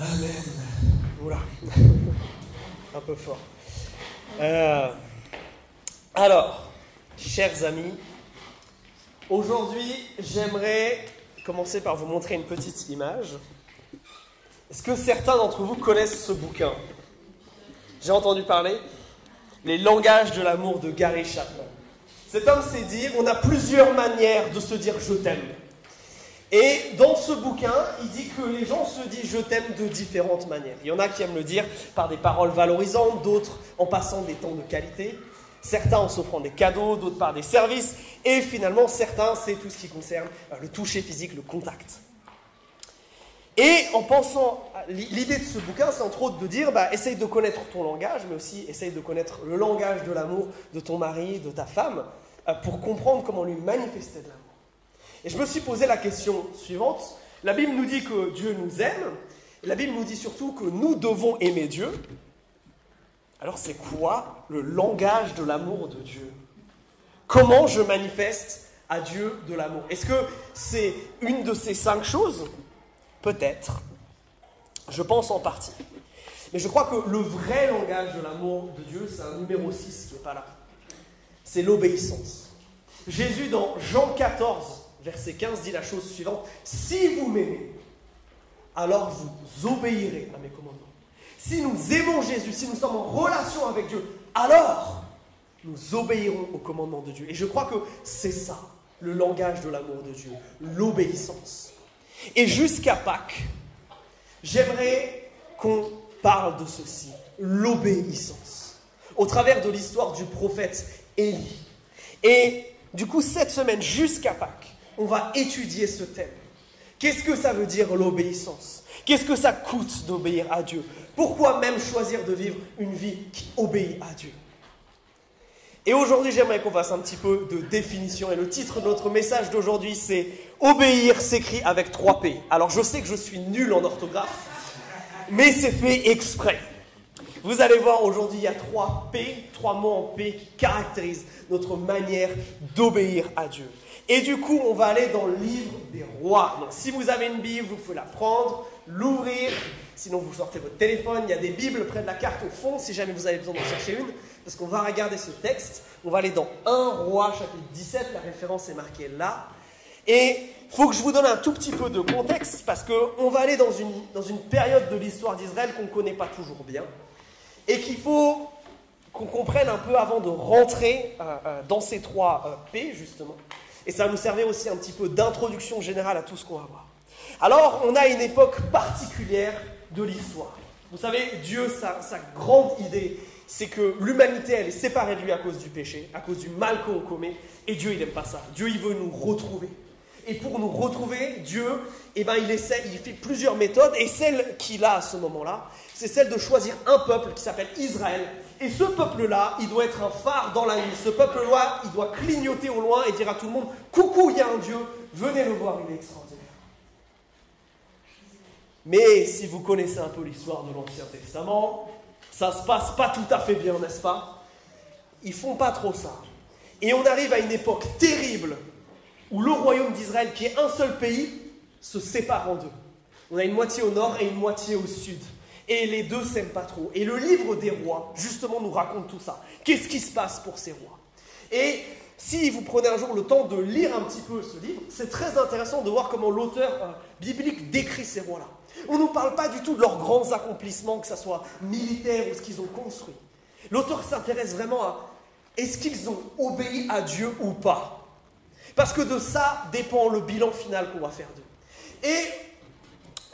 Amen. Oula. Un peu fort. Euh, alors, chers amis, aujourd'hui, j'aimerais commencer par vous montrer une petite image. Est-ce que certains d'entre vous connaissent ce bouquin? J'ai entendu parler Les langages de l'amour de Gary Chapman. Cet homme s'est dit, on a plusieurs manières de se dire je t'aime. Et dans ce bouquin, il dit que les gens se disent je t'aime de différentes manières. Il y en a qui aiment le dire par des paroles valorisantes, d'autres en passant des temps de qualité, certains en s'offrant des cadeaux, d'autres par des services, et finalement certains, c'est tout ce qui concerne euh, le toucher physique, le contact. Et en pensant, l'idée de ce bouquin, c'est entre autres de dire, bah, essaye de connaître ton langage, mais aussi essaye de connaître le langage de l'amour de ton mari, de ta femme, euh, pour comprendre comment lui manifester de l'amour. Et je me suis posé la question suivante. La Bible nous dit que Dieu nous aime, la Bible nous dit surtout que nous devons aimer Dieu. Alors c'est quoi le langage de l'amour de Dieu? Comment je manifeste à Dieu de l'amour? Est-ce que c'est une de ces cinq choses? Peut-être. Je pense en partie. Mais je crois que le vrai langage de l'amour de Dieu, c'est un numéro 6 qui n'est pas là. C'est l'obéissance. Jésus, dans Jean 14, verset 15, dit la chose suivante. Si vous m'aimez, alors vous obéirez à mes commandements. Si nous aimons Jésus, si nous sommes en relation avec Dieu, alors nous obéirons aux commandements de Dieu. Et je crois que c'est ça, le langage de l'amour de Dieu, l'obéissance. Et jusqu'à Pâques, j'aimerais qu'on parle de ceci, l'obéissance, au travers de l'histoire du prophète Élie. Et du coup, cette semaine, jusqu'à Pâques, on va étudier ce thème. Qu'est-ce que ça veut dire l'obéissance? Qu'est-ce que ça coûte d'obéir à Dieu? Pourquoi même choisir de vivre une vie qui obéit à Dieu? Et aujourd'hui, j'aimerais qu'on fasse un petit peu de définition. Et le titre de notre message d'aujourd'hui, c'est Obéir s'écrit avec trois P. Alors je sais que je suis nul en orthographe, mais c'est fait exprès. Vous allez voir aujourd'hui, il y a trois P, trois mots en P qui caractérisent notre manière d'obéir à Dieu. Et du coup, on va aller dans le livre des rois. Donc, si vous avez une Bible, vous pouvez la prendre, l'ouvrir. Sinon, vous sortez votre téléphone. Il y a des Bibles près de la carte au fond, si jamais vous avez besoin d'en chercher une. Parce qu'on va regarder ce texte. On va aller dans 1 roi, chapitre 17. La référence est marquée là. Et il faut que je vous donne un tout petit peu de contexte, parce qu'on va aller dans une, dans une période de l'histoire d'Israël qu'on ne connaît pas toujours bien. Et qu'il faut qu'on comprenne un peu avant de rentrer euh, euh, dans ces trois euh, P, justement. Et ça va nous servir aussi un petit peu d'introduction générale à tout ce qu'on va voir. Alors, on a une époque particulière de l'histoire. Vous savez, Dieu, sa, grande idée, c'est que l'humanité, elle est séparée de lui à cause du péché, à cause du mal qu'on commet. Et Dieu, il n'aime pas ça. Dieu, il veut nous retrouver. Et pour nous retrouver, Dieu, eh ben, il, essaie, il fait plusieurs méthodes. Et celle qu'il a à ce moment-là, c'est celle de choisir un peuple qui s'appelle Israël et ce peuple-là, il doit être un phare dans la nuit. Ce peuple-là, il doit clignoter au loin et dire à tout le monde Coucou, il y a un Dieu, venez le voir, il est extraordinaire. Mais si vous connaissez un peu l'histoire de l'Ancien Testament, ça se passe pas tout à fait bien, n'est-ce pas? Ils font pas trop ça. Et on arrive à une époque terrible où le royaume d'Israël, qui est un seul pays, se sépare en deux. On a une moitié au nord et une moitié au sud et les deux s'aiment pas trop. Et le livre des rois, justement, nous raconte tout ça. Qu'est-ce qui se passe pour ces rois? Et si vous prenez un jour le temps de lire un petit peu ce livre, c'est très intéressant de voir comment l'auteur euh, biblique décrit ces rois-là. On ne nous parle pas du tout de leurs grands accomplissements, que ce soit militaires ou ce qu'ils ont construit. L'auteur s'intéresse vraiment à est-ce qu'ils ont obéi à Dieu ou pas? Parce que de ça dépend le bilan final qu'on va faire d'eux. Et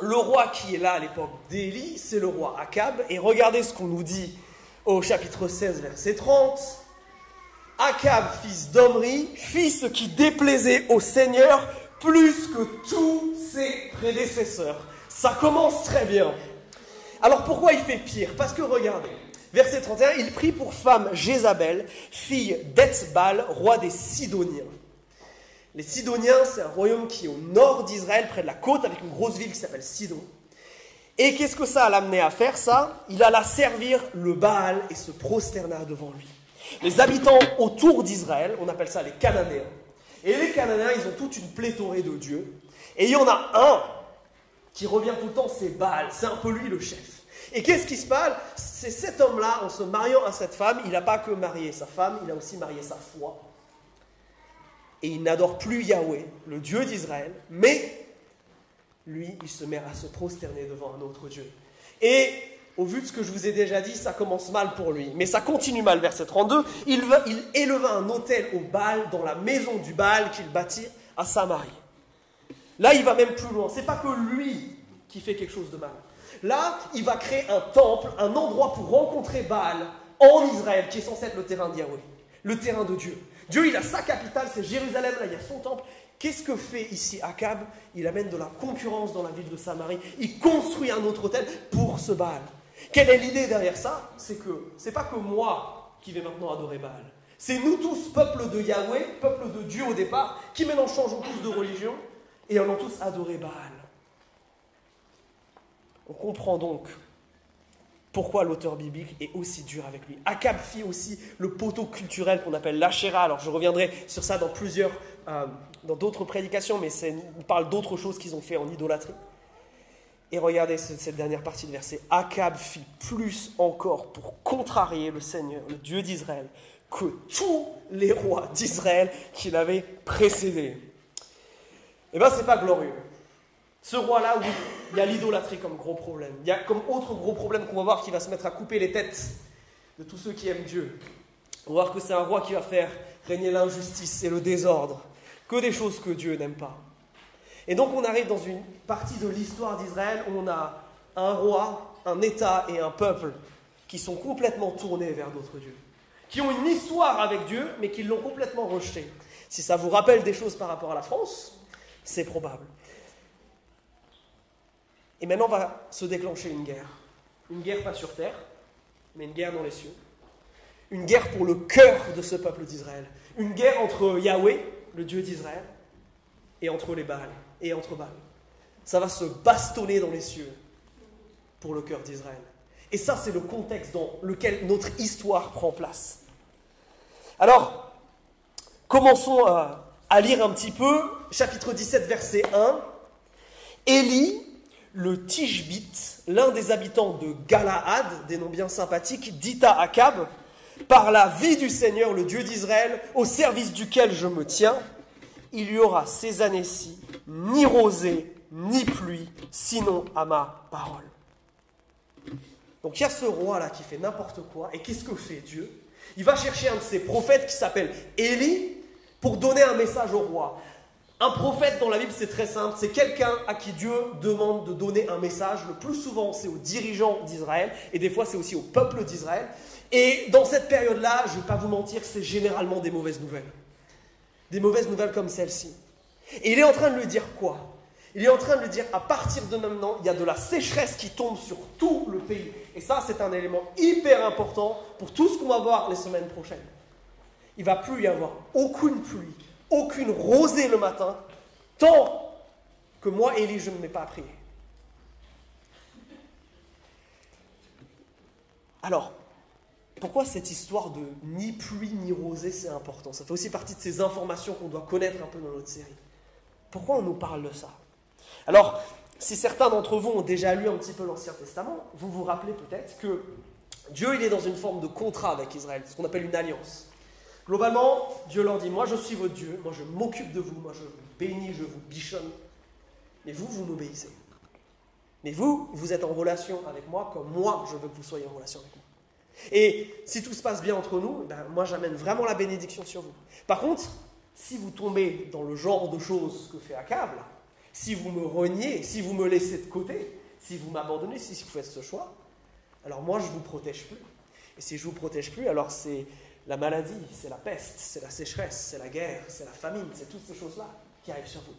le roi qui est là à l'époque d'Élie, c'est le roi Akab. Et regardez ce qu'on nous dit au chapitre 16, verset 30. Akab, fils d'Omri, fit ce qui déplaisait au Seigneur plus que tous ses prédécesseurs. Ça commence très bien. Alors pourquoi il fait pire? Parce que regardez, verset 31, il prit pour femme Jézabel, fille d'Etzbal, roi des Sidoniens. Les Sidoniens, c'est un royaume qui est au nord d'Israël, près de la côte, avec une grosse ville qui s'appelle Sidon. Et qu'est-ce que ça a l'amené à faire, ça? Il alla servir le Baal et se prosterna devant lui. Les habitants autour d'Israël, on appelle ça les Cananéens. Et les Cananéens, ils ont toute une pléthorée de dieux. Et il y en a un qui revient tout le temps, c'est Baal. C'est un peu lui le chef. Et qu'est-ce qui se passe? C'est cet homme-là, en se mariant à cette femme, il n'a pas que marié sa femme, il a aussi marié sa foi. Et il n'adore plus Yahweh, le Dieu d'Israël, mais lui, il se met à se prosterner devant un autre Dieu. Et au vu de ce que je vous ai déjà dit, ça commence mal pour lui. Mais ça continue mal, verset 32. Il, il éleva un hôtel au Baal dans la maison du Baal qu'il bâtit à Samarie. Là, il va même plus loin. C'est pas que lui qui fait quelque chose de mal. Là, il va créer un temple, un endroit pour rencontrer Baal en Israël, qui est censé être le terrain de Yahweh, le terrain de Dieu. Dieu, il a sa capitale, c'est Jérusalem, là, il y a son temple. Qu'est-ce que fait ici Akab? Il amène de la concurrence dans la ville de Samarie. Il construit un autre hôtel pour ce Baal. Quelle est l'idée derrière ça? C'est que c'est pas que moi qui vais maintenant adorer Baal. C'est nous tous, peuple de Yahweh, peuple de Dieu au départ, qui maintenant changeons tous de religion et allons tous adorer Baal. On comprend donc pourquoi l'auteur biblique est aussi dur avec lui. Akab fit aussi le poteau culturel qu'on appelle l'Ashera. Alors je reviendrai sur ça dans plusieurs, euh, dans d'autres prédications, mais on parle d'autres choses qu'ils ont fait en idolâtrie. Et regardez cette dernière partie de verset. Akab fit plus encore pour contrarier le Seigneur, le Dieu d'Israël, que tous les rois d'Israël qui l'avaient précédé. Eh bien, c'est pas glorieux. Ce roi-là, oui, il y a l'idolâtrie comme gros problème. Il y a comme autre gros problème qu'on va voir qui va se mettre à couper les têtes de tous ceux qui aiment Dieu. On va voir que c'est un roi qui va faire régner l'injustice et le désordre, que des choses que Dieu n'aime pas. Et donc on arrive dans une partie de l'histoire d'Israël où on a un roi, un État et un peuple qui sont complètement tournés vers d'autres dieux, qui ont une histoire avec Dieu, mais qui l'ont complètement rejeté. Si ça vous rappelle des choses par rapport à la France, c'est probable. Et maintenant va se déclencher une guerre. Une guerre pas sur terre, mais une guerre dans les cieux. Une guerre pour le cœur de ce peuple d'Israël. Une guerre entre Yahweh, le Dieu d'Israël, et entre les Baals, et entre Baals. Ça va se bastonner dans les cieux pour le cœur d'Israël. Et ça, c'est le contexte dans lequel notre histoire prend place. Alors, commençons à, à lire un petit peu, chapitre 17, verset 1. Élie le Tishbite, l'un des habitants de Galaad, des noms bien sympathiques, dit à Akab Par la vie du Seigneur, le Dieu d'Israël, au service duquel je me tiens, il y aura ces années-ci ni rosée, ni pluie, sinon à ma parole. Donc il y a ce roi-là qui fait n'importe quoi, et qu'est-ce que fait Dieu? Il va chercher un de ses prophètes qui s'appelle Élie pour donner un message au roi. Un prophète dans la Bible, c'est très simple. C'est quelqu'un à qui Dieu demande de donner un message. Le plus souvent, c'est aux dirigeants d'Israël. Et des fois, c'est aussi au peuple d'Israël. Et dans cette période-là, je ne vais pas vous mentir, c'est généralement des mauvaises nouvelles. Des mauvaises nouvelles comme celle-ci. Et il est en train de lui dire quoi? Il est en train de lui dire, à partir de maintenant, il y a de la sécheresse qui tombe sur tout le pays. Et ça, c'est un élément hyper important pour tout ce qu'on va voir les semaines prochaines. Il va plus y avoir aucune pluie, aucune rosée le matin, tant que moi, Élie, je ne m'ai pas prié. Alors, pourquoi cette histoire de ni pluie ni rosée, c'est important? Ça fait aussi partie de ces informations qu'on doit connaître un peu dans notre série. Pourquoi on nous parle de ça? Alors, si certains d'entre vous ont déjà lu un petit peu l'Ancien Testament, vous vous rappelez peut-être que Dieu, il est dans une forme de contrat avec Israël, ce qu'on appelle une alliance. Globalement, Dieu leur dit, moi je suis votre Dieu, moi je m'occupe de vous, moi je vous bénis, je vous bichonne, mais vous, vous m'obéissez. Mais vous, vous êtes en relation avec moi comme moi, je veux que vous soyez en relation avec moi. Et si tout se passe bien entre nous, ben, moi j'amène vraiment la bénédiction sur vous. Par contre, si vous tombez dans le genre de choses que fait Accable, si vous me reniez, si vous me laissez de côté, si vous m'abandonnez, si vous faites ce choix, alors moi je vous protège plus. Et si je vous protège plus, alors c'est la maladie, c'est la peste, c'est la sécheresse, c'est la guerre, c'est la famine, c'est toutes ces choses-là qui arrivent sur vous.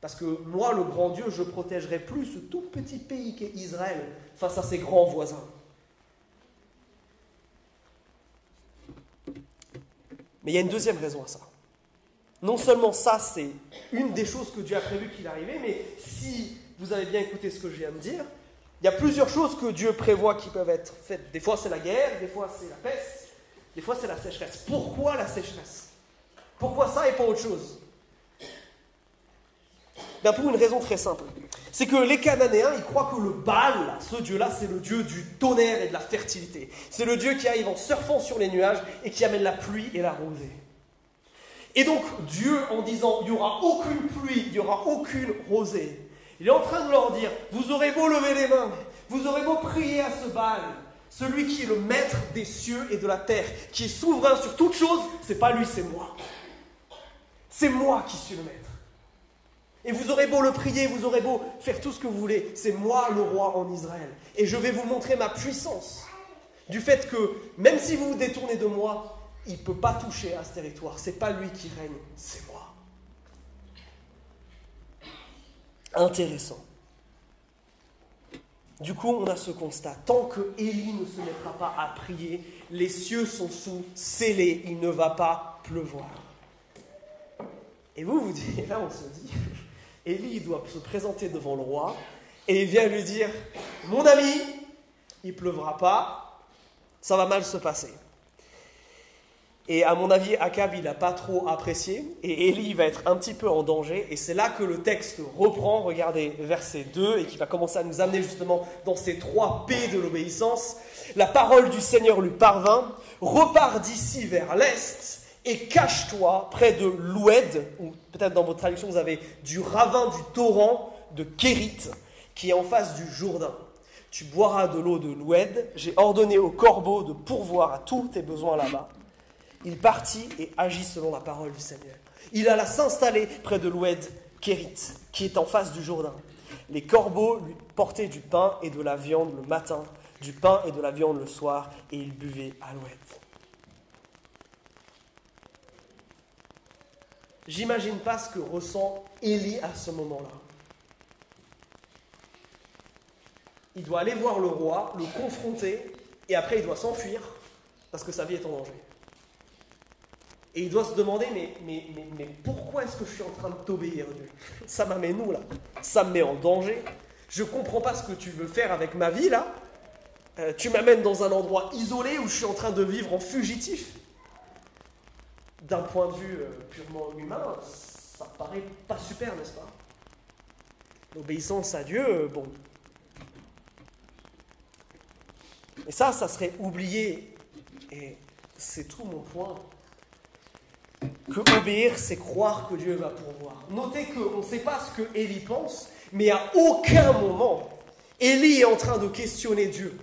Parce que moi, le grand Dieu, je protégerai plus ce tout petit pays qu'est Israël face à ses grands voisins. Mais il y a une deuxième raison à ça. Non seulement ça, c'est une des choses que Dieu a prévu qu'il arrivait, mais si vous avez bien écouté ce que je viens de dire, il y a plusieurs choses que Dieu prévoit qui peuvent être faites. Des fois, c'est la guerre, des fois, c'est la peste, des fois, c'est la sécheresse. Pourquoi la sécheresse? Pourquoi ça et pas autre chose? Ben Pour une raison très simple. c'est que les Cananéens, ils croient que le Baal, ce Dieu-là, c'est le Dieu du tonnerre et de la fertilité. C'est le Dieu qui arrive en surfant sur les nuages et qui amène la pluie et la rosée. Et donc Dieu, en disant, il n'y aura aucune pluie, il n'y aura aucune rosée, il est en train de leur dire, vous aurez beau lever les mains, vous aurez beau prier à ce Baal, celui qui est le maître des cieux et de la terre, qui est souverain sur toutes choses, c'est pas lui, c'est moi. C'est moi qui suis le maître. Et vous aurez beau le prier, vous aurez beau faire tout ce que vous voulez, c'est moi le roi en Israël. Et je vais vous montrer ma puissance. Du fait que même si vous vous détournez de moi, il ne peut pas toucher à ce territoire. C'est pas lui qui règne, c'est moi. Intéressant. Du coup, on a ce constat. Tant que Élie ne se mettra pas à prier, les cieux sont sous scellés, il ne va pas pleuvoir. Et vous, vous dites, là on se dit, Élie doit se présenter devant le roi et il vient lui dire, mon ami, il pleuvra pas, ça va mal se passer. Et à mon avis, Akab, il n'a pas trop apprécié. Et Élie va être un petit peu en danger. Et c'est là que le texte reprend, regardez, verset 2, et qui va commencer à nous amener justement dans ces trois P de l'obéissance. La parole du Seigneur lui parvint. Repars d'ici vers l'est et cache-toi près de l'Oued, ou peut-être dans votre traduction vous avez du ravin du torrent de Kérit, qui est en face du Jourdain. Tu boiras de l'eau de l'Oued. J'ai ordonné au corbeau de pourvoir à tous tes besoins là-bas. Il partit et agit selon la parole du Seigneur. Il alla s'installer près de l'Oued Kérit, qui est en face du Jourdain. Les corbeaux lui portaient du pain et de la viande le matin, du pain et de la viande le soir, et il buvait à l'Oued. J'imagine pas ce que ressent Élie à ce moment-là. Il doit aller voir le roi, le confronter, et après il doit s'enfuir parce que sa vie est en danger. Et il doit se demander, mais, pourquoi est-ce que je suis en train de t'obéir, Dieu? Ça m'amène où là? Ça me met en danger. Je ne comprends pas ce que tu veux faire avec ma vie là. Euh, tu m'amènes dans un endroit isolé où je suis en train de vivre en fugitif. D'un point de vue euh, purement humain, ça paraît pas super, n'est-ce pas? L'obéissance à Dieu, euh, bon. Et ça, ça serait oublié. Et c'est tout mon point que obéir, c'est croire que Dieu va pourvoir. Notez qu'on ne sait pas ce que Élie pense, mais à aucun moment, Élie est en train de questionner Dieu.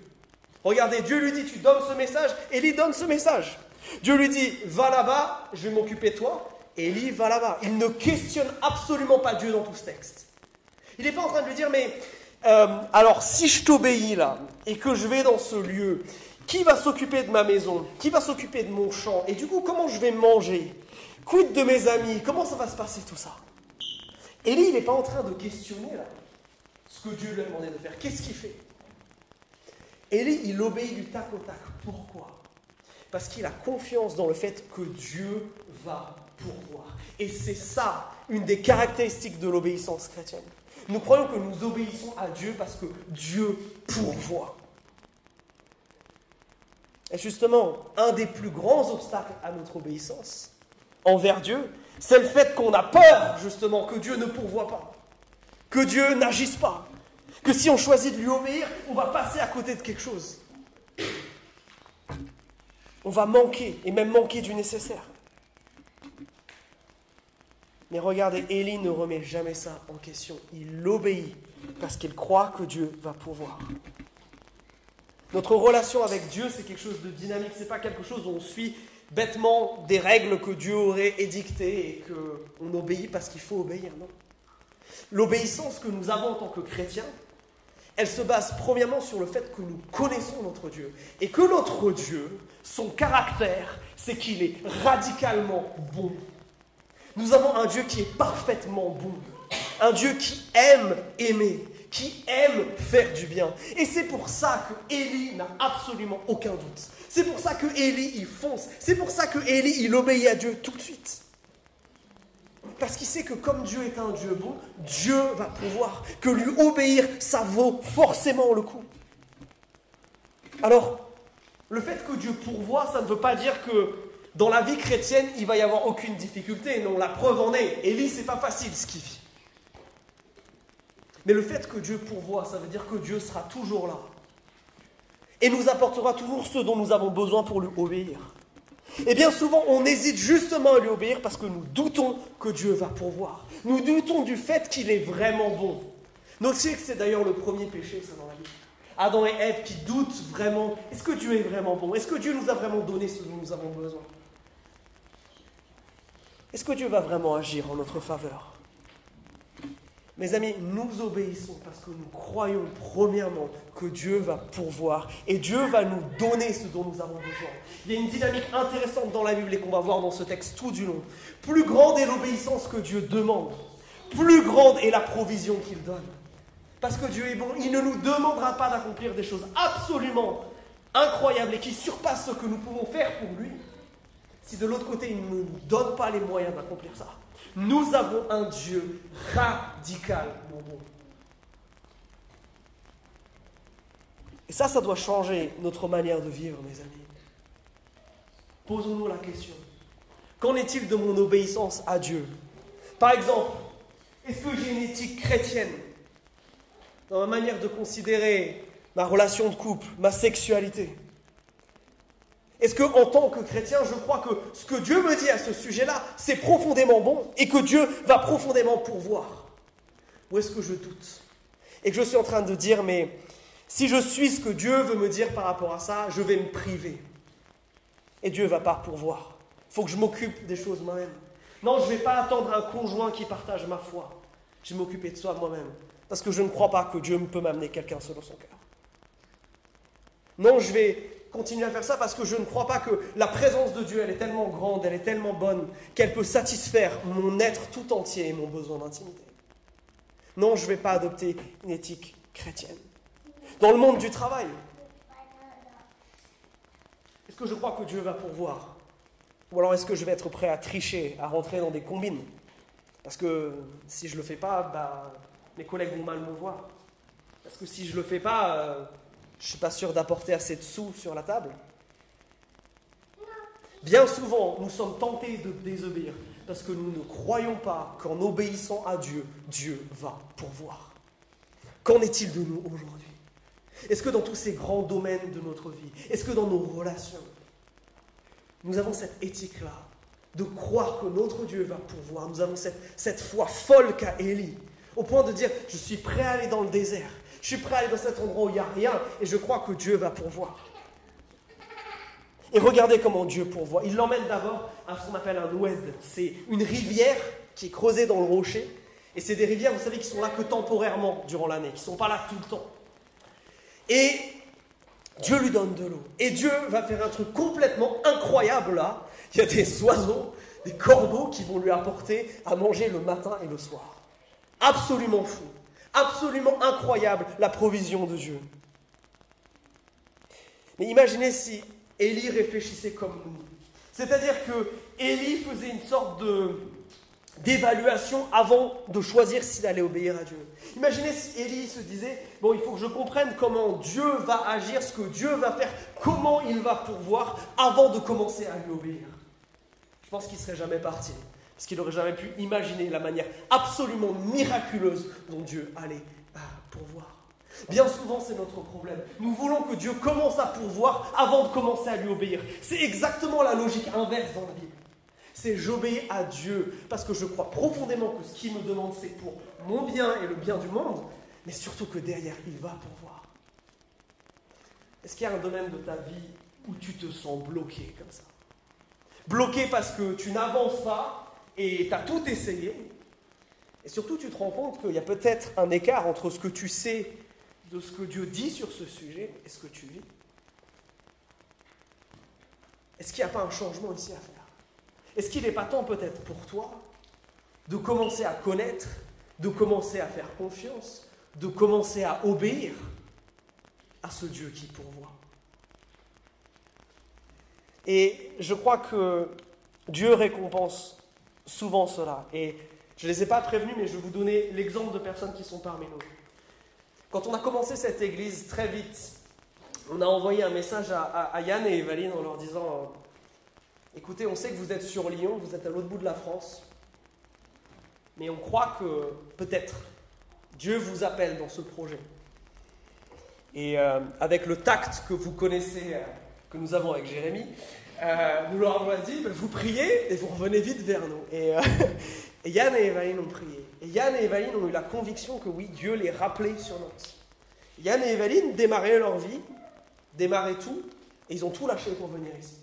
Regardez, Dieu lui dit, tu donnes ce message, Élie donne ce message. Dieu lui dit, va là-bas, je vais m'occuper de toi. Élie va là-bas. Il ne questionne absolument pas Dieu dans tout ce texte. Il n'est pas en train de lui dire, mais euh, alors si je t'obéis là, et que je vais dans ce lieu, qui va s'occuper de ma maison? Qui va s'occuper de mon champ? Et du coup, comment je vais manger? Quid de mes amis? Comment ça va se passer tout ça? Élie, il n'est pas en train de questionner là, ce que Dieu lui a demandé de faire. Qu'est-ce qu'il fait? Élie, il obéit du tac au tac. Pourquoi? Parce qu'il a confiance dans le fait que Dieu va pourvoir. Et c'est ça, une des caractéristiques de l'obéissance chrétienne. Nous croyons que nous obéissons à Dieu parce que Dieu pourvoit. Et justement, un des plus grands obstacles à notre obéissance envers Dieu, c'est le fait qu'on a peur, justement, que Dieu ne pourvoie pas, que Dieu n'agisse pas, que si on choisit de lui obéir, on va passer à côté de quelque chose. On va manquer, et même manquer du nécessaire. Mais regardez, Élie ne remet jamais ça en question. Il obéit parce qu'il croit que Dieu va pourvoir. Notre relation avec Dieu, c'est quelque chose de dynamique, c'est pas quelque chose où on suit bêtement des règles que Dieu aurait édictées et qu'on obéit parce qu'il faut obéir, non? L'obéissance que nous avons en tant que chrétiens, elle se base premièrement sur le fait que nous connaissons notre Dieu et que notre Dieu, son caractère, c'est qu'il est radicalement bon. Nous avons un Dieu qui est parfaitement bon, un Dieu qui aime aimer, qui aime faire du bien. Et c'est pour ça que Élie n'a absolument aucun doute. C'est pour ça que Élie, il fonce. C'est pour ça que Élie, il obéit à Dieu tout de suite. Parce qu'il sait que comme Dieu est un Dieu bon, Dieu va pouvoir. Que lui obéir, ça vaut forcément le coup. Alors, le fait que Dieu pourvoit, ça ne veut pas dire que dans la vie chrétienne, il va y avoir aucune difficulté. Non, la preuve en est. Élie, c'est pas facile ce qu'il vit. Mais le fait que Dieu pourvoit, ça veut dire que Dieu sera toujours là. Et nous apportera toujours ce dont nous avons besoin pour lui obéir. Et bien souvent, on hésite justement à lui obéir parce que nous doutons que Dieu va pourvoir. Nous doutons du fait qu'il est vraiment bon. Notez que c'est d'ailleurs le premier péché, ça, dans la Bible. Adam et Ève qui doutent vraiment. Est-ce que Dieu est vraiment bon? Est-ce que Dieu nous a vraiment donné ce dont nous avons besoin? Est-ce que Dieu va vraiment agir en notre faveur? Mes amis, nous obéissons parce que nous croyons premièrement que Dieu va pourvoir et Dieu va nous donner ce dont nous avons besoin. Il y a une dynamique intéressante dans la Bible et qu'on va voir dans ce texte tout du long. Plus grande est l'obéissance que Dieu demande, plus grande est la provision qu'il donne. Parce que Dieu est bon, il ne nous demandera pas d'accomplir des choses absolument incroyables et qui surpassent ce que nous pouvons faire pour lui, si de l'autre côté il ne nous donne pas les moyens d'accomplir ça. Nous avons un Dieu radicalement bon. Et ça, ça doit changer notre manière de vivre, mes amis. Posons-nous la question. Qu'en est-il de mon obéissance à Dieu? Par exemple, est-ce que j'ai une éthique chrétienne? Dans ma manière de considérer ma relation de couple, ma sexualité? Est-ce que, en tant que chrétien, je crois que ce que Dieu me dit à ce sujet-là, c'est profondément bon et que Dieu va profondément pourvoir? Ou est-ce que je doute? Et que je suis en train de dire, mais si je suis ce que Dieu veut me dire par rapport à ça, je vais me priver. Et Dieu va pas pourvoir. Il faut que je m'occupe des choses moi-même. Non, je ne vais pas attendre un conjoint qui partage ma foi. Je vais m'occuper de soi moi-même. Parce que je ne crois pas que Dieu peut m'amener quelqu'un selon son cœur. Non, je vais continuer à faire ça parce que je ne crois pas que la présence de Dieu, elle est tellement grande, elle est tellement bonne, qu'elle peut satisfaire mon être tout entier et mon besoin d'intimité. Non, je ne vais pas adopter une éthique chrétienne. Dans le monde du travail, est-ce que je crois que Dieu va pourvoir? Ou alors est-ce que je vais être prêt à tricher, à rentrer dans des combines? Parce que si je ne le fais pas, bah, mes collègues vont mal me voir. Parce que si je ne le fais pas, euh, je ne suis pas sûr d'apporter assez de sous sur la table. Bien souvent, nous sommes tentés de désobéir parce que nous ne croyons pas qu'en obéissant à Dieu, Dieu va pourvoir. Qu'en est-il de nous aujourd'hui? Est-ce que dans tous ces grands domaines de notre vie, est-ce que dans nos relations, nous avons cette éthique-là de croire que notre Dieu va pourvoir? Nous avons cette, cette foi folle qu'a Élie, au point de dire, je suis prêt à aller dans le désert, je suis prêt à aller dans cet endroit où il n'y a rien et je crois que Dieu va pourvoir. Et regardez comment Dieu pourvoit. Il l'emmène d'abord à ce qu'on appelle un oued. C'est une rivière qui est creusée dans le rocher. Et c'est des rivières, vous savez, qui sont là que temporairement durant l'année, qui ne sont pas là tout le temps. Et Dieu lui donne de l'eau. Et Dieu va faire un truc complètement incroyable là. Il y a des oiseaux, des corbeaux qui vont lui apporter à manger le matin et le soir. Absolument fou absolument incroyable la provision de Dieu. Mais imaginez si Élie réfléchissait comme nous. C'est-à-dire que Élie faisait une sorte de, d'évaluation avant de choisir s'il allait obéir à Dieu. Imaginez si Élie se disait, bon, il faut que je comprenne comment Dieu va agir, ce que Dieu va faire, comment il va pourvoir avant de commencer à lui obéir. Je pense qu'il serait jamais parti. Parce qu'il n'aurait jamais pu imaginer la manière absolument miraculeuse dont Dieu allait ah, pourvoir. Bien souvent, c'est notre problème. Nous voulons que Dieu commence à pourvoir avant de commencer à lui obéir. C'est exactement la logique inverse dans la Bible. C'est j'obéis à Dieu parce que je crois profondément que ce qu'il me demande, c'est pour mon bien et le bien du monde, mais surtout que derrière, il va pourvoir. Est-ce qu'il y a un domaine de ta vie où tu te sens bloqué comme ça? Bloqué parce que tu n'avances pas, et tu as tout essayé. Et surtout, tu te rends compte qu'il y a peut-être un écart entre ce que tu sais de ce que Dieu dit sur ce sujet et ce que tu vis. Est-ce qu'il n'y a pas un changement ici à faire? Est-ce qu'il n'est pas temps peut-être pour toi de commencer à connaître, de commencer à faire confiance, de commencer à obéir à ce Dieu qui pourvoit? Et je crois que Dieu récompense souvent cela. Et je ne les ai pas prévenus, mais je vais vous donner l'exemple de personnes qui sont parmi nous. Quand on a commencé cette église, très vite, on a envoyé un message à, Yann et Evaline en leur disant euh, Écoutez, on sait que vous êtes sur Lyon, vous êtes à l'autre bout de la France, mais on croit que peut-être Dieu vous appelle dans ce projet. Et euh, avec le tact que vous connaissez, euh, que nous avons avec Jérémie, euh, nous leur avons dit, vous priez et vous revenez vite vers nous. Et, et Yann et Evaline ont prié. Et Yann et Evaline ont eu la conviction que oui, Dieu les rappelait sur Nantes. Yann et Evaline démarraient leur vie, démarraient tout, et ils ont tout lâché pour venir ici.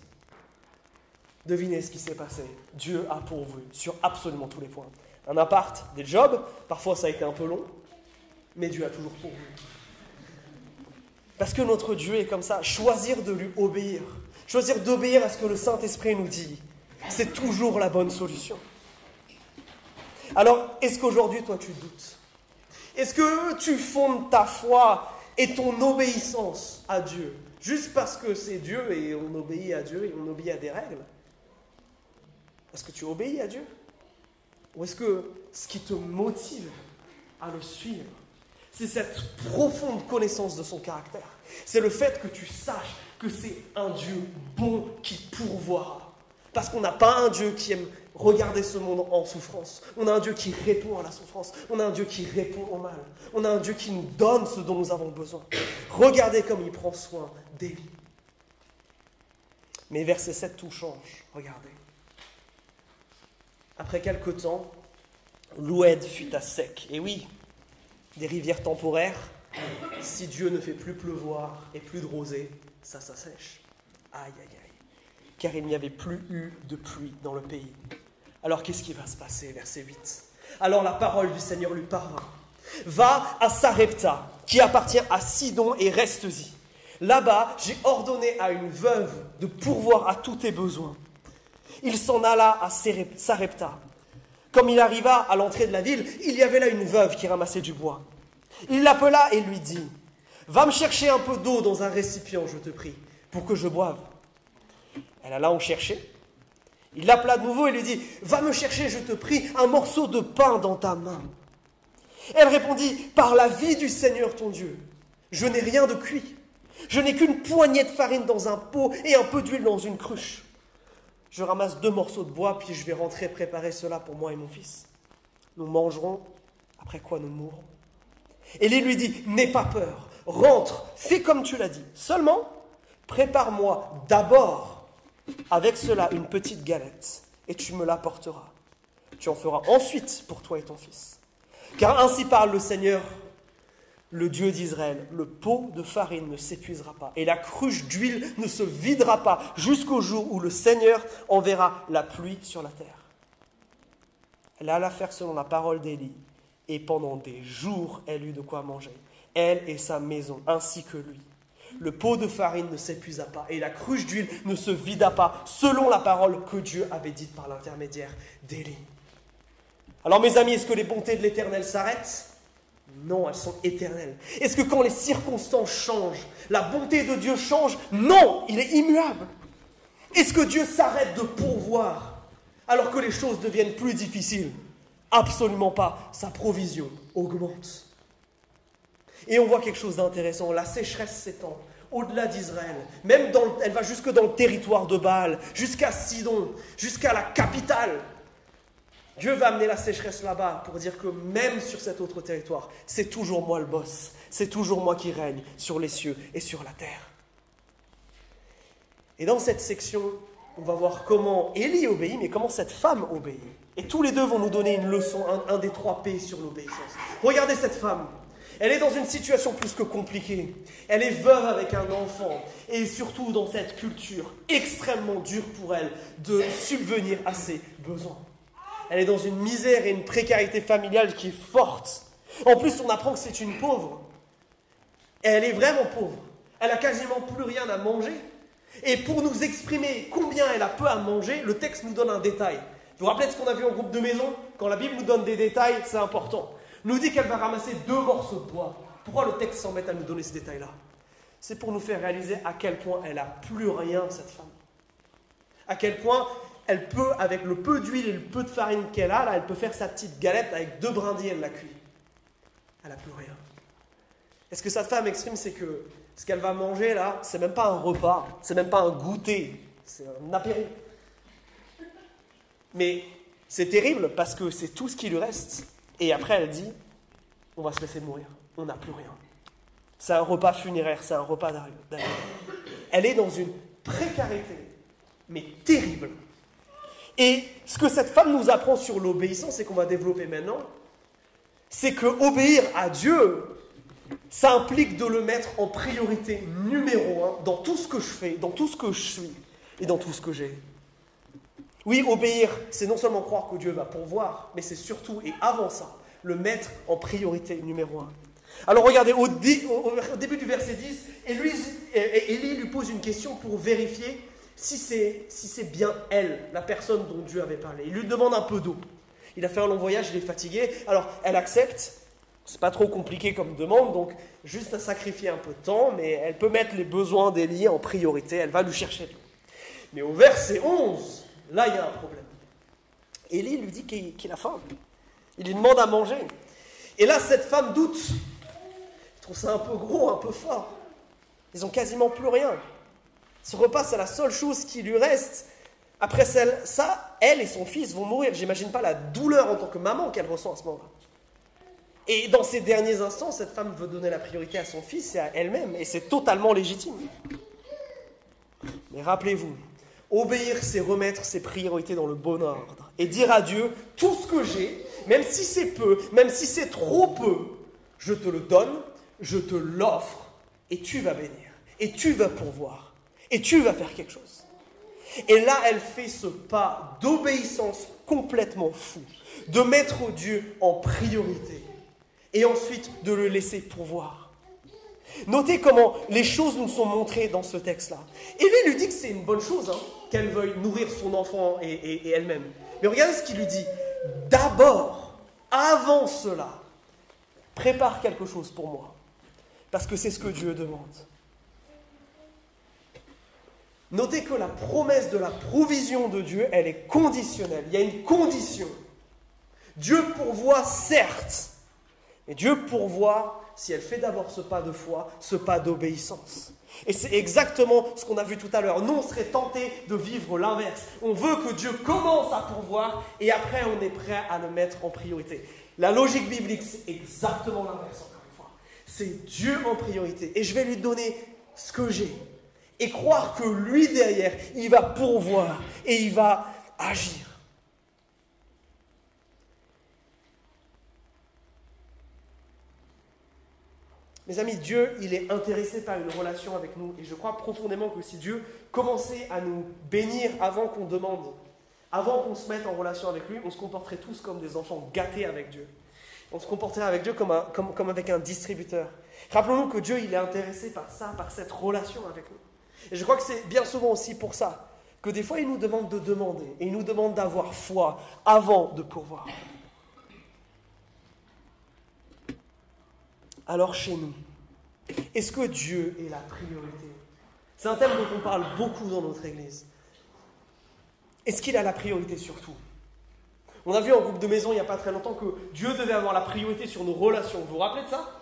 Devinez ce qui s'est passé. Dieu a pourvu sur absolument tous les points. Un appart, des jobs, parfois ça a été un peu long, mais Dieu a toujours pourvu. Parce que notre Dieu est comme ça, choisir de lui obéir, choisir d'obéir à ce que le Saint-Esprit nous dit, c'est toujours la bonne solution. Alors, est-ce qu'aujourd'hui, toi, tu doutes? Est-ce que tu fondes ta foi et ton obéissance à Dieu? Juste parce que c'est Dieu et on obéit à Dieu et on obéit à des règles? Est-ce que tu obéis à Dieu? Ou est-ce que ce qui te motive à le suivre, c'est cette profonde connaissance de son caractère? C'est le fait que tu saches que c'est un Dieu bon qui pourvoira. Parce qu'on n'a pas un Dieu qui aime regarder ce monde en souffrance. On a un Dieu qui répond à la souffrance. On a un Dieu qui répond au mal. On a un Dieu qui nous donne ce dont nous avons besoin. Regardez comme il prend soin d'Élie. Mais verset 7, tout change. Regardez. Après quelque temps, l'Oued fut à sec. Et oui, des rivières temporaires, si Dieu ne fait plus pleuvoir et plus de rosée, ça s'assèche. Aïe, aïe, aïe. Car il n'y avait plus eu de pluie dans le pays. Alors qu'est-ce qui va se passer Verset 8. Alors la parole du Seigneur lui parvint. Va à Sarepta, qui appartient à Sidon, et reste-y. Là-bas, j'ai ordonné à une veuve de pourvoir à tous tes besoins. Il s'en alla à Sarepta. Comme il arriva à l'entrée de la ville, il y avait là une veuve qui ramassait du bois. Il l'appela et lui dit, Va me chercher un peu d'eau dans un récipient, je te prie, pour que je boive. Elle alla en chercher. Il l'appela de nouveau et lui dit, Va me chercher, je te prie, un morceau de pain dans ta main. Elle répondit, Par la vie du Seigneur ton Dieu, je n'ai rien de cuit. Je n'ai qu'une poignée de farine dans un pot et un peu d'huile dans une cruche. Je ramasse deux morceaux de bois, puis je vais rentrer préparer cela pour moi et mon fils. Nous mangerons, après quoi nous mourrons. Élie lui dit, n'aie pas peur, rentre, fais comme tu l'as dit. Seulement, prépare-moi d'abord avec cela une petite galette, et tu me l'apporteras. Tu en feras ensuite pour toi et ton fils. Car ainsi parle le Seigneur, le Dieu d'Israël, le pot de farine ne s'épuisera pas et la cruche d'huile ne se videra pas jusqu'au jour où le Seigneur enverra la pluie sur la terre. Elle alla faire selon la parole d'Élie et pendant des jours elle eut de quoi manger, elle et sa maison ainsi que lui. Le pot de farine ne s'épuisa pas et la cruche d'huile ne se vida pas selon la parole que Dieu avait dite par l'intermédiaire d'Élie. Alors mes amis, est-ce que les bontés de l'Éternel s'arrêtent? Non, elles sont éternelles. Est-ce que quand les circonstances changent, la bonté de Dieu change? Non, il est immuable. Est-ce que Dieu s'arrête de pourvoir alors que les choses deviennent plus difficiles? Absolument pas. Sa provision augmente. Et on voit quelque chose d'intéressant. La sécheresse s'étend au-delà d'Israël. Même dans, elle va jusque dans le territoire de Baal, jusqu'à Sidon, jusqu'à la capitale. Dieu va amener la sécheresse là-bas pour dire que même sur cet autre territoire, c'est toujours moi le boss, c'est toujours moi qui règne sur les cieux et sur la terre. Et dans cette section, on va voir comment Élie obéit, mais comment cette femme obéit. Et tous les deux vont nous donner une leçon, un, un des trois P sur l'obéissance. Regardez cette femme. Elle est dans une situation plus que compliquée. Elle est veuve avec un enfant. Et surtout dans cette culture extrêmement dure pour elle de subvenir à ses besoins. Elle est dans une misère et une précarité familiale qui est forte. En plus, on apprend que c'est une pauvre. Elle est vraiment pauvre. Elle a quasiment plus rien à manger. Et pour nous exprimer combien elle a peu à manger, le texte nous donne un détail. Vous vous rappelez de ce qu'on a vu en groupe de maison? Quand la Bible nous donne des détails, c'est important. Nous dit qu'elle va ramasser deux morceaux de bois. Pourquoi le texte met à nous donner ce détail-là C'est pour nous faire réaliser à quel point elle a plus rien, cette femme. À quel point elle peut, avec le peu d'huile et le peu de farine qu'elle a, là, elle peut faire sa petite galette avec deux brindilles, elle la cuit. Elle n'a plus rien. Et ce que cette femme exprime, c'est que ce qu'elle va manger là, c'est même pas un repas, c'est même pas un goûter, c'est un apéro. Mais c'est terrible parce que c'est tout ce qui lui reste. Et après, elle dit on va se laisser mourir. On n'a plus rien. C'est un repas funéraire, c'est un repas d'arrivée. Elle est dans une précarité, mais terrible. Et ce que cette femme nous apprend sur l'obéissance et qu'on va développer maintenant, c'est que obéir à Dieu, ça implique de le mettre en priorité numéro un dans tout ce que je fais, dans tout ce que je suis et dans tout ce que j'ai. Oui, obéir, c'est non seulement croire que Dieu va pourvoir, mais c'est surtout et avant ça, le mettre en priorité numéro un. Alors regardez, au, début du verset 10, Élie lui pose une question pour vérifier si c'est bien elle, la personne dont Dieu avait parlé. Il lui demande un peu d'eau. Il a fait un long voyage, il est fatigué. Alors elle accepte. C'est pas trop compliqué comme demande, donc juste à sacrifier un peu de temps, mais elle peut mettre les besoins d'Élie en priorité. Elle va lui chercher de l'eau. Mais au verset 11, là il y a un problème. Élie lui dit qu'il a faim. Il lui demande à manger. Et là, cette femme doute. Je trouve ça un peu gros, un peu fort. Ils ont quasiment plus rien. Ce repas, c'est la seule chose qui lui reste. Après celle, ça, elle et son fils vont mourir. J'imagine pas la douleur en tant que maman qu'elle ressent à ce moment-là. Et dans ces derniers instants, cette femme veut donner la priorité à son fils et à elle-même, et c'est totalement légitime. Mais rappelez-vous, obéir, c'est remettre ses priorités dans le bon ordre et dire à Dieu, tout ce que j'ai, même si c'est peu, même si c'est trop peu, je te le donne, je te l'offre, et tu vas bénir, et tu vas pourvoir, et tu vas faire quelque chose. Et là, elle fait ce pas d'obéissance complètement fou, de mettre Dieu en priorité, et ensuite de le laisser pourvoir. Notez comment les choses nous sont montrées dans ce texte-là. Lui lui dit que c'est une bonne chose hein, qu'elle veuille nourrir son enfant et elle-même. Mais regardez ce qu'il lui dit. D'abord, avant cela, prépare quelque chose pour moi. Parce que c'est ce que Dieu demande. Notez que la promesse de la provision de Dieu, elle est conditionnelle. Il y a une condition. Dieu pourvoit, certes, mais Dieu pourvoit si elle fait d'abord ce pas de foi, ce pas d'obéissance. Et c'est exactement ce qu'on a vu tout à l'heure. Nous, on serait tenté de vivre l'inverse. On veut que Dieu commence à pourvoir et après, on est prêt à le mettre en priorité. La logique biblique, c'est exactement l'inverse, encore une fois. C'est Dieu en priorité. Et je vais lui donner ce que j'ai. Et croire que lui, derrière, il va pourvoir et il va agir. Mes amis, Dieu, il est intéressé par une relation avec nous. Et je crois profondément que si Dieu commençait à nous bénir avant qu'on demande, avant qu'on se mette en relation avec lui, on se comporterait tous comme des enfants gâtés avec Dieu. On se comporterait avec Dieu comme, avec un distributeur. Rappelons-nous que Dieu, il est intéressé par ça, par cette relation avec nous. Et je crois que c'est bien souvent aussi pour ça que des fois, il nous demande de demander et il nous demande d'avoir foi avant de pouvoir. Alors chez nous, est-ce que Dieu est la priorité? C'est un thème dont on parle beaucoup dans notre Église. Est-ce qu'il a la priorité sur tout? On a vu en groupe de maison il n'y a pas très longtemps que Dieu devait avoir la priorité sur nos relations. Vous vous rappelez de ça?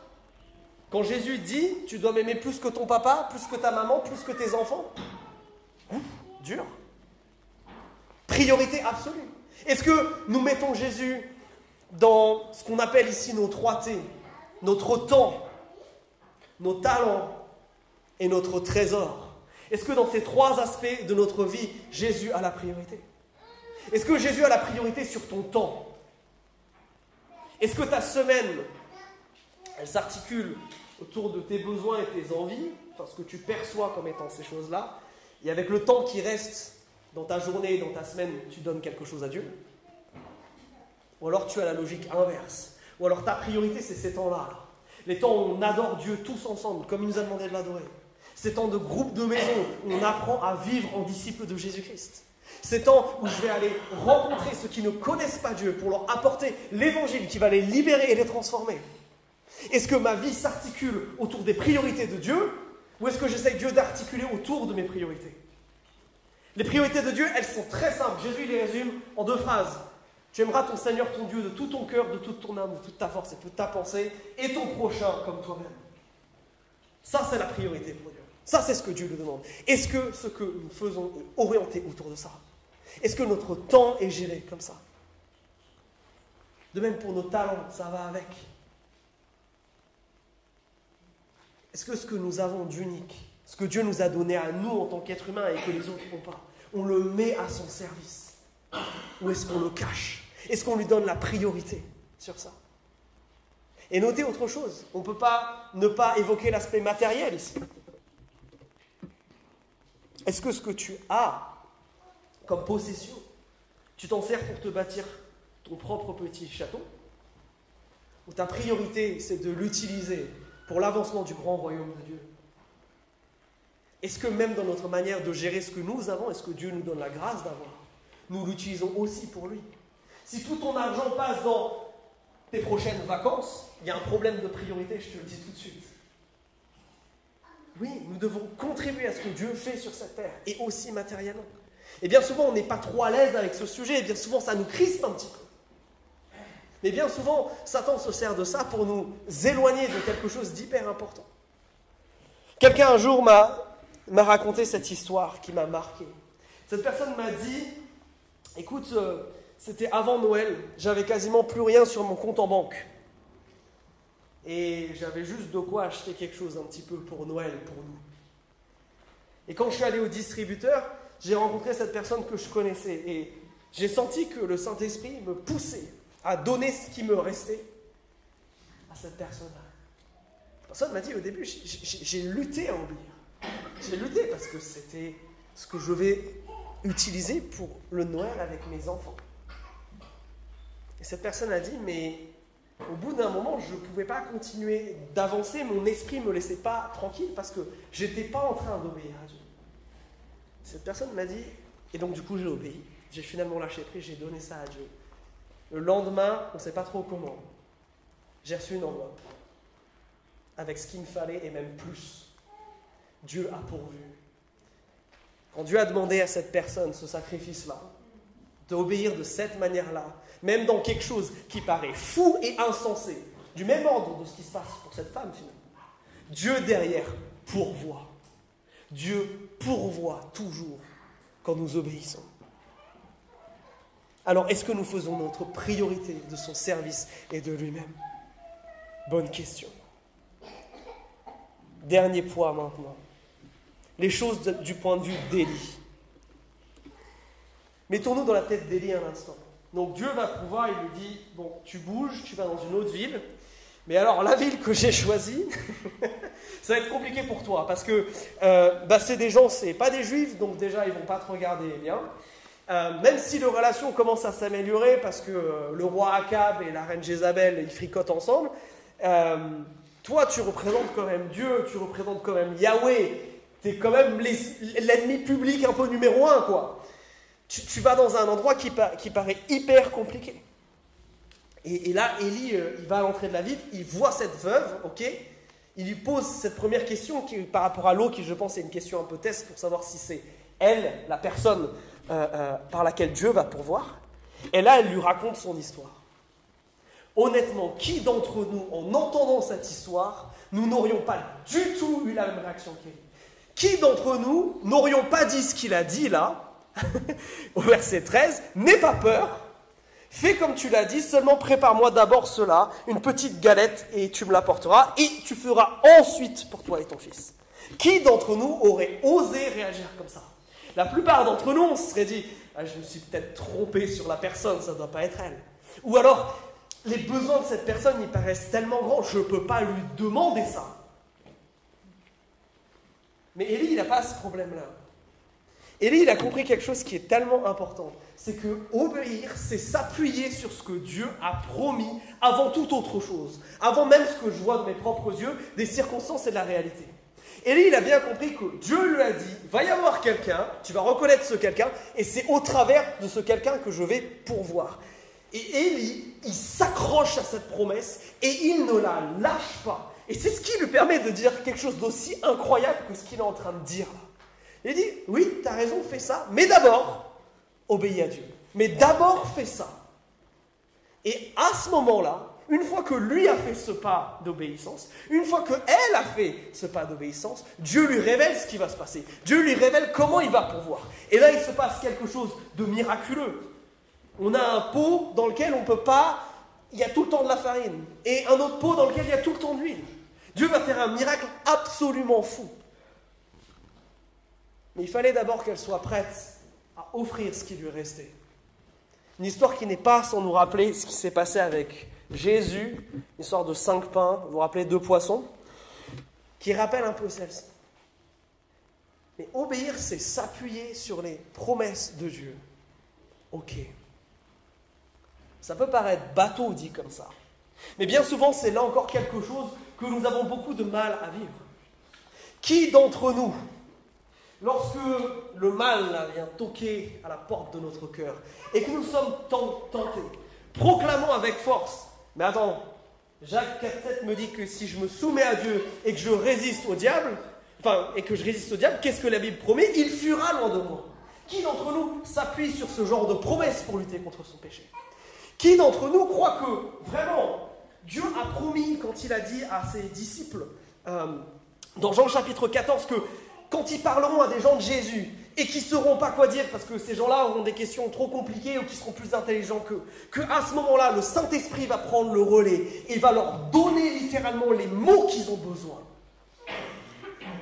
Quand Jésus dit, tu dois m'aimer plus que ton papa, plus que ta maman, plus que tes enfants? Dur? Priorité absolue. Est-ce que nous mettons Jésus dans ce qu'on appelle ici nos trois T? Notre temps, nos talents et notre trésor. Est-ce que dans ces trois aspects de notre vie, Jésus a la priorité? Est-ce que Jésus a la priorité sur ton temps? Est-ce que ta semaine, elle s'articule autour de tes besoins et tes envies, parce que tu perçois comme étant ces choses-là, et avec le temps qui reste dans ta journée, dans ta semaine, tu donnes quelque chose à Dieu? Ou alors tu as la logique inverse Ou alors ta priorité, c'est ces temps-là les temps où on adore Dieu tous ensemble, comme il nous a demandé de l'adorer. Ces temps de groupe de maison où on apprend à vivre en disciple de Jésus-Christ. Ces temps où je vais aller rencontrer ceux qui ne connaissent pas Dieu pour leur apporter l'évangile qui va les libérer et les transformer. Est-ce que ma vie s'articule autour des priorités de Dieu ou est-ce que j'essaye Dieu d'articuler autour de mes priorités? Les priorités de Dieu, elles sont très simples. Jésus les résume en deux phrases. Tu aimeras ton Seigneur, ton Dieu, de tout ton cœur, de toute ton âme, de toute ta force et de toute ta pensée, et ton prochain comme toi-même. Ça, c'est la priorité pour Dieu. Ça, c'est ce que Dieu nous demande. Est-ce que ce que nous faisons est orienté autour de ça? Est-ce que notre temps est géré comme ça? De même pour nos talents, ça va avec. Est-ce que ce que nous avons d'unique, ce que Dieu nous a donné à nous en tant qu'être humain et que les autres n'ont pas, on le met à son service? Ou est-ce qu'on le cache? Est-ce qu'on lui donne la priorité sur ça? Et notez autre chose, on ne peut pas ne pas évoquer l'aspect matériel. Ici. Est-ce que ce que tu as comme possession, tu t'en sers pour te bâtir ton propre petit château? Ou ta priorité, c'est de l'utiliser pour l'avancement du grand royaume de Dieu? Est-ce que même dans notre manière de gérer ce que nous avons, est-ce que Dieu nous donne la grâce d'avoir Nous l'utilisons aussi pour lui. Si tout ton argent passe dans tes prochaines vacances, il y a un problème de priorité, je te le dis tout de suite. Oui, nous devons contribuer à ce que Dieu fait sur cette terre, et aussi matériellement. Et bien souvent, on n'est pas trop à l'aise avec ce sujet, et bien souvent, ça nous crispe un petit peu. Mais bien souvent, Satan se sert de ça pour nous éloigner de quelque chose d'hyper important. Quelqu'un un jour m'a, raconté cette histoire qui m'a marqué. Cette personne m'a dit, écoute, euh, c'était avant Noël, j'avais quasiment plus rien sur mon compte en banque. Et j'avais juste de quoi acheter quelque chose un petit peu pour Noël, pour nous. Et quand je suis allé au distributeur, j'ai rencontré cette personne que je connaissais. Et j'ai senti que le Saint-Esprit me poussait à donner ce qui me restait à cette personne-là. La personne m'a dit au début, j'ai lutté à oublier. J'ai lutté parce que c'était ce que je vais utiliser pour le Noël avec mes enfants. Et cette personne a dit, mais au bout d'un moment, je ne pouvais pas continuer d'avancer, mon esprit ne me laissait pas tranquille parce que j'étais pas en train d'obéir à Dieu. Cette personne m'a dit, et donc du coup j'ai obéi, j'ai finalement lâché prise, j'ai donné ça à Dieu. Le lendemain, on ne sait pas trop comment, j'ai reçu une enveloppe avec ce qu'il me fallait et même plus. Dieu a pourvu. Quand Dieu a demandé à cette personne ce sacrifice-là, d'obéir de cette manière-là, même dans quelque chose qui paraît fou et insensé, du même ordre de ce qui se passe pour cette femme finalement. Dieu derrière pourvoit. Dieu pourvoit toujours quand nous obéissons. Alors est-ce que nous faisons notre priorité de son service et de lui-même? Bonne question. Dernier point maintenant. Les choses du point de vue d'Élie. Mettons-nous dans la tête d'Élie un instant. Donc Dieu va pouvoir, il lui dit, bon, tu bouges, tu vas dans une autre ville. Mais alors la ville que j'ai choisie, ça va être compliqué pour toi, parce que euh, bah, c'est des gens, c'est pas des juifs, donc déjà ils vont pas te regarder bien. Euh, même si les relations commencent à s'améliorer, parce que euh, le roi Akab et la reine Jézabel, ils fricotent ensemble, toi tu représentes quand même Dieu, tu représentes quand même Yahweh, tu es quand même l'ennemi public un peu numéro un, quoi tu, vas dans un endroit qui, paraît hyper compliqué. Et, là, Élie, euh, il va à l'entrée de la ville, il voit cette veuve, ok Il lui pose cette première question par rapport à l'eau, qui je pense est une question un peu test pour savoir si c'est elle, la personne euh, euh, par laquelle Dieu va pourvoir. Et là, elle lui raconte son histoire. Honnêtement, qui d'entre nous, en entendant cette histoire, nous n'aurions pas du tout eu la même réaction qu'Élie Qui d'entre nous n'aurions pas dit ce qu'il a dit là au verset 13, N'aie pas peur, fais comme tu l'as dit, seulement prépare-moi d'abord cela, une petite galette, et tu me l'apporteras, et tu feras ensuite pour toi et ton fils. Qui d'entre nous aurait osé réagir comme ça? La plupart d'entre nous, on se serait dit, ah, je me suis peut-être trompé sur la personne, ça ne doit pas être elle. Ou alors, les besoins de cette personne, ils paraissent tellement grands, je ne peux pas lui demander ça. Mais Élie, il n'a pas ce problème-là. Et il a compris quelque chose qui est tellement important. C'est que obéir, c'est s'appuyer sur ce que Dieu a promis avant toute autre chose. Avant même ce que je vois de mes propres yeux, des circonstances et de la réalité. Élie, il a bien compris que Dieu lui a dit, va y avoir quelqu'un, tu vas reconnaître ce quelqu'un, et c'est au travers de ce quelqu'un que je vais pourvoir. Et Élie, il s'accroche à cette promesse et il ne la lâche pas. Et c'est ce qui lui permet de dire quelque chose d'aussi incroyable que ce qu'il est en train de dire là. Il dit, oui, tu as raison, fais ça, mais d'abord, obéis à Dieu. Mais d'abord, fais ça. Et à ce moment-là, une fois que lui a fait ce pas d'obéissance, une fois qu'elle a fait ce pas d'obéissance, Dieu lui révèle ce qui va se passer. Dieu lui révèle comment il va pouvoir. Et là, il se passe quelque chose de miraculeux. On a un pot dans lequel on ne peut pas, il y a tout le temps de la farine, et un autre pot dans lequel il y a tout le temps d'huile. Dieu va faire un miracle absolu absolument fou. Mais il fallait d'abord qu'elle soit prête à offrir ce qui lui restait. Une histoire qui n'est pas sans nous rappeler ce qui s'est passé avec Jésus, une histoire de cinq pains, vous vous rappelez deux poissons, qui rappelle un peu celle-ci. Mais obéir, c'est s'appuyer sur les promesses de Dieu. Ok. Ça peut paraître bateau dit comme ça. Mais bien souvent, c'est là encore quelque chose que nous avons beaucoup de mal à vivre. Qui d'entre nous, lorsque le mal vient toquer à la porte de notre cœur et que nous sommes tentés, proclamons avec force, mais attends, Jacques 4.7 me dit que si je me soumets à Dieu et que je résiste au diable, enfin, et que je résiste au diable, qu'est-ce que la Bible promet? Il fuira loin de moi. Qui d'entre nous s'appuie sur ce genre de promesse pour lutter contre son péché? Qui d'entre nous croit que vraiment Dieu a promis quand il a dit à ses disciples euh, dans Jean chapitre 14 que quand ils parleront à des gens de Jésus et qui sauront pas quoi dire parce que ces gens-là auront des questions trop compliquées ou qui seront plus intelligents qu'eux, qu'à ce moment-là, le Saint-Esprit va prendre le relais et va leur donner littéralement les mots qu'ils ont besoin.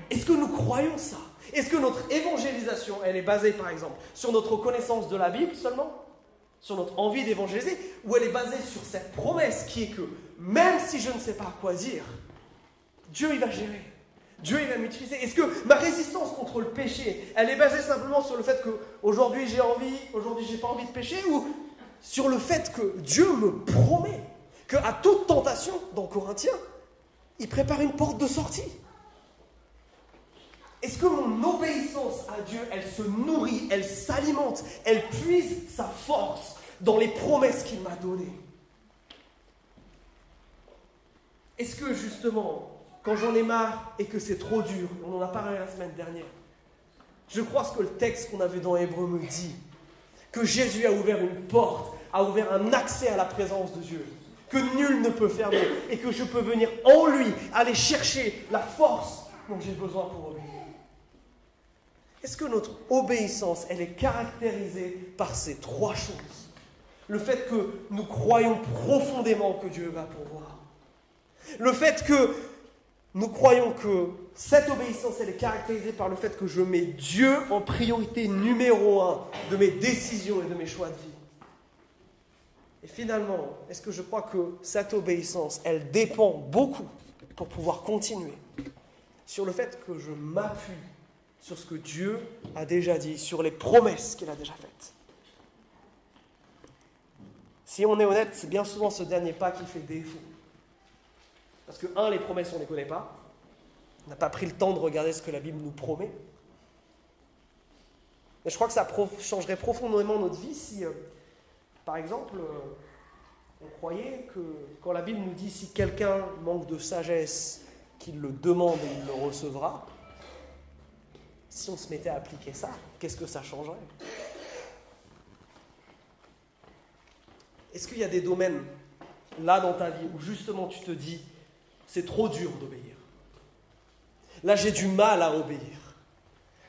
Est-ce que nous croyons ça? Est-ce que notre évangélisation, elle est basée par exemple sur notre connaissance de la Bible seulement? Sur notre envie d'évangéliser? Ou elle est basée sur cette promesse qui est que même si je ne sais pas quoi dire, Dieu il va gérer. Dieu il va m'utiliser. Est-ce que ma résistance contre le péché, elle est basée simplement sur le fait que aujourd'hui j'ai envie, aujourd'hui j'ai pas envie de pécher, ou sur le fait que Dieu me promet qu'à toute tentation, dans Corinthiens, il prépare une porte de sortie. Est-ce que mon obéissance à Dieu, elle se nourrit, elle s'alimente, elle puise sa force dans les promesses qu'il m'a données? Est-ce que justement, quand j'en ai marre et que c'est trop dur, on en a parlé la semaine dernière, je crois ce que le texte qu'on avait dans Hébreu me dit, que Jésus a ouvert une porte, a ouvert un accès à la présence de Dieu, que nul ne peut fermer, et que je peux venir en lui aller chercher la force dont j'ai besoin pour obéir. Est-ce que notre obéissance, elle est caractérisée par ces trois choses? Le fait que nous croyons profondément que Dieu va pourvoir. Le fait que nous croyons que cette obéissance, elle est caractérisée par le fait que je mets Dieu en priorité numéro un de mes décisions et de mes choix de vie. Et finalement, est-ce que je crois que cette obéissance, elle dépend beaucoup pour pouvoir continuer sur le fait que je m'appuie sur ce que Dieu a déjà dit, sur les promesses qu'il a déjà faites? Si on est honnête, c'est bien souvent ce dernier pas qui fait défaut. Parce que, un, les promesses, on ne les connaît pas. On n'a pas pris le temps de regarder ce que la Bible nous promet. Mais je crois que ça changerait profondément notre vie si, euh, par exemple, euh, on croyait que quand la Bible nous dit si quelqu'un manque de sagesse, qu'il le demande et il le recevra, si on se mettait à appliquer ça, qu'est-ce que ça changerait? Est-ce qu'il y a des domaines là dans ta vie où justement tu te dis c'est trop dur d'obéir. Là, j'ai du mal à obéir.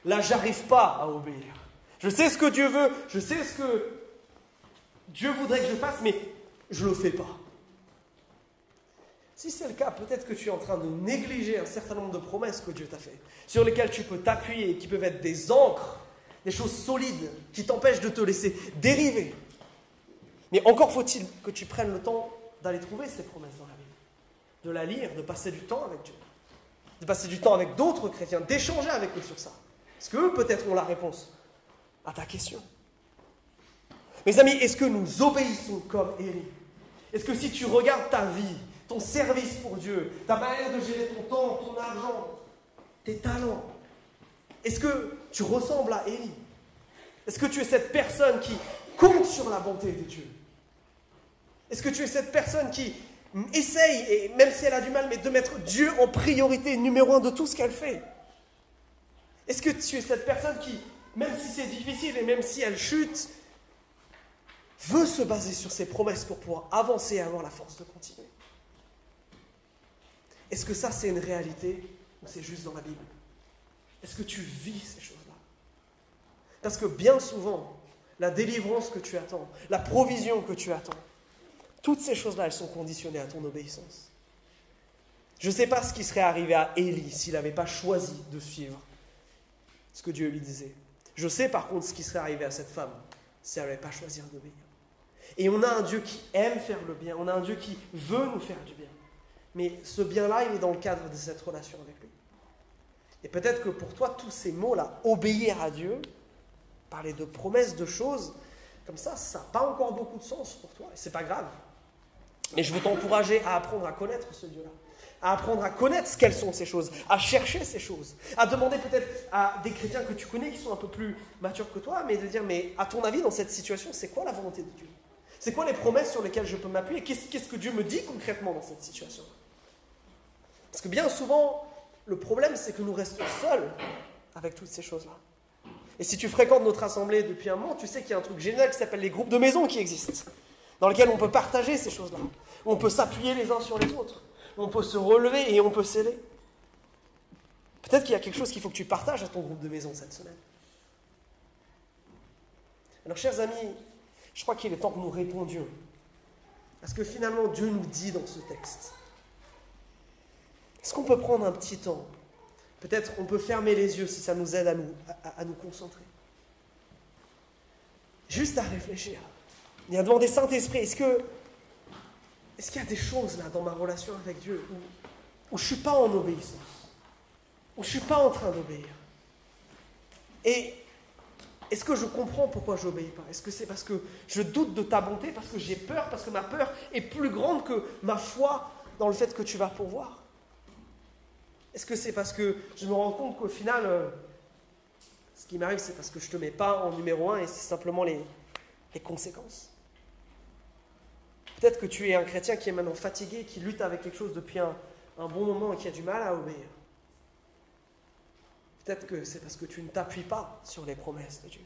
Là, j'arrive pas à obéir. Je sais ce que Dieu veut, je sais ce que Dieu voudrait que je fasse, mais je ne le fais pas. Si c'est le cas, peut-être que tu es en train de négliger un certain nombre de promesses que Dieu t'a faites, sur lesquelles tu peux t'appuyer, qui peuvent être des encres, des choses solides, qui t'empêchent de te laisser dériver. Mais encore faut-il que tu prennes le temps d'aller trouver ces promesses dans la de la lire, de passer du temps avec Dieu, de passer du temps avec d'autres chrétiens, d'échanger avec eux sur ça. Est-ce qu'eux, peut-être, ont la réponse à ta question? Mes amis, est-ce que nous obéissons comme Élie? Est-ce que si tu regardes ta vie, ton service pour Dieu, ta manière de gérer ton temps, ton argent, tes talents, est-ce que tu ressembles à Élie? Est-ce que tu es cette personne qui compte sur la bonté de Dieu? Est-ce que tu es cette personne qui essaye, et même si elle a du mal, mais de mettre Dieu en priorité numéro un de tout ce qu'elle fait. Est-ce que tu es cette personne qui, même si c'est difficile et même si elle chute, veut se baser sur ses promesses pour pouvoir avancer et avoir la force de continuer? Est-ce que ça c'est une réalité ou c'est juste dans la Bible? Est-ce que tu vis ces choses-là? Parce que bien souvent, la délivrance que tu attends, la provision que tu attends, toutes ces choses-là, elles sont conditionnées à ton obéissance. Je ne sais pas ce qui serait arrivé à Élie s'il n'avait pas choisi de suivre ce que Dieu lui disait. Je sais par contre ce qui serait arrivé à cette femme si elle n'avait pas choisi d'obéir. Et on a un Dieu qui aime faire le bien, on a un Dieu qui veut nous faire du bien. Mais ce bien-là, il est dans le cadre de cette relation avec lui. Et peut-être que pour toi, tous ces mots-là, obéir à Dieu, parler de promesses, de choses, comme ça, ça n'a pas encore beaucoup de sens pour toi. Et c'est pas grave. Mais je veux t'encourager à apprendre à connaître ce Dieu-là. À apprendre à connaître quelles sont ces choses, à chercher ces choses, à demander peut-être à des chrétiens que tu connais qui sont un peu plus matures que toi, mais de dire, mais à ton avis, dans cette situation, c'est quoi la volonté de Dieu? C'est quoi les promesses sur lesquelles je peux m'appuyer? Qu'est-ce que Dieu me dit concrètement dans cette situation? Parce que bien souvent, le problème, c'est que nous restons seuls avec toutes ces choses-là. Et si tu fréquentes notre assemblée depuis un moment, tu sais qu'il y a un truc génial qui s'appelle les groupes de maison qui existent, dans lesquels on peut partager ces choses-là, on peut s'appuyer les uns sur les autres on peut se relever et on peut s'aider. Peut-être qu'il y a quelque chose qu'il faut que tu partages à ton groupe de maison cette semaine. Alors, chers amis, je crois qu'il est temps que nous répondions à ce que finalement Dieu nous dit dans ce texte. Est-ce qu'on peut prendre un petit temps? Peut-être on peut fermer les yeux si ça nous aide à nous, à, nous concentrer. Juste à réfléchir et à demander Saint-Esprit, est-ce que est-ce qu'il y a des choses là dans ma relation avec Dieu où, je ne suis pas en obéissance? Où je ne suis pas en train d'obéir? Et est-ce que je comprends pourquoi je n'obéis pas? Est-ce que c'est parce que je doute de ta bonté, parce que j'ai peur, parce que ma peur est plus grande que ma foi dans le fait que tu vas pourvoir? Est-ce que c'est parce que je me rends compte qu'au final, euh, ce qui m'arrive, c'est parce que je ne te mets pas en numéro un et c'est simplement les conséquences? Peut-être que tu es un chrétien qui est maintenant fatigué, qui lutte avec quelque chose depuis un, bon moment et qui a du mal à obéir. Peut-être que c'est parce que tu ne t'appuies pas sur les promesses de Dieu.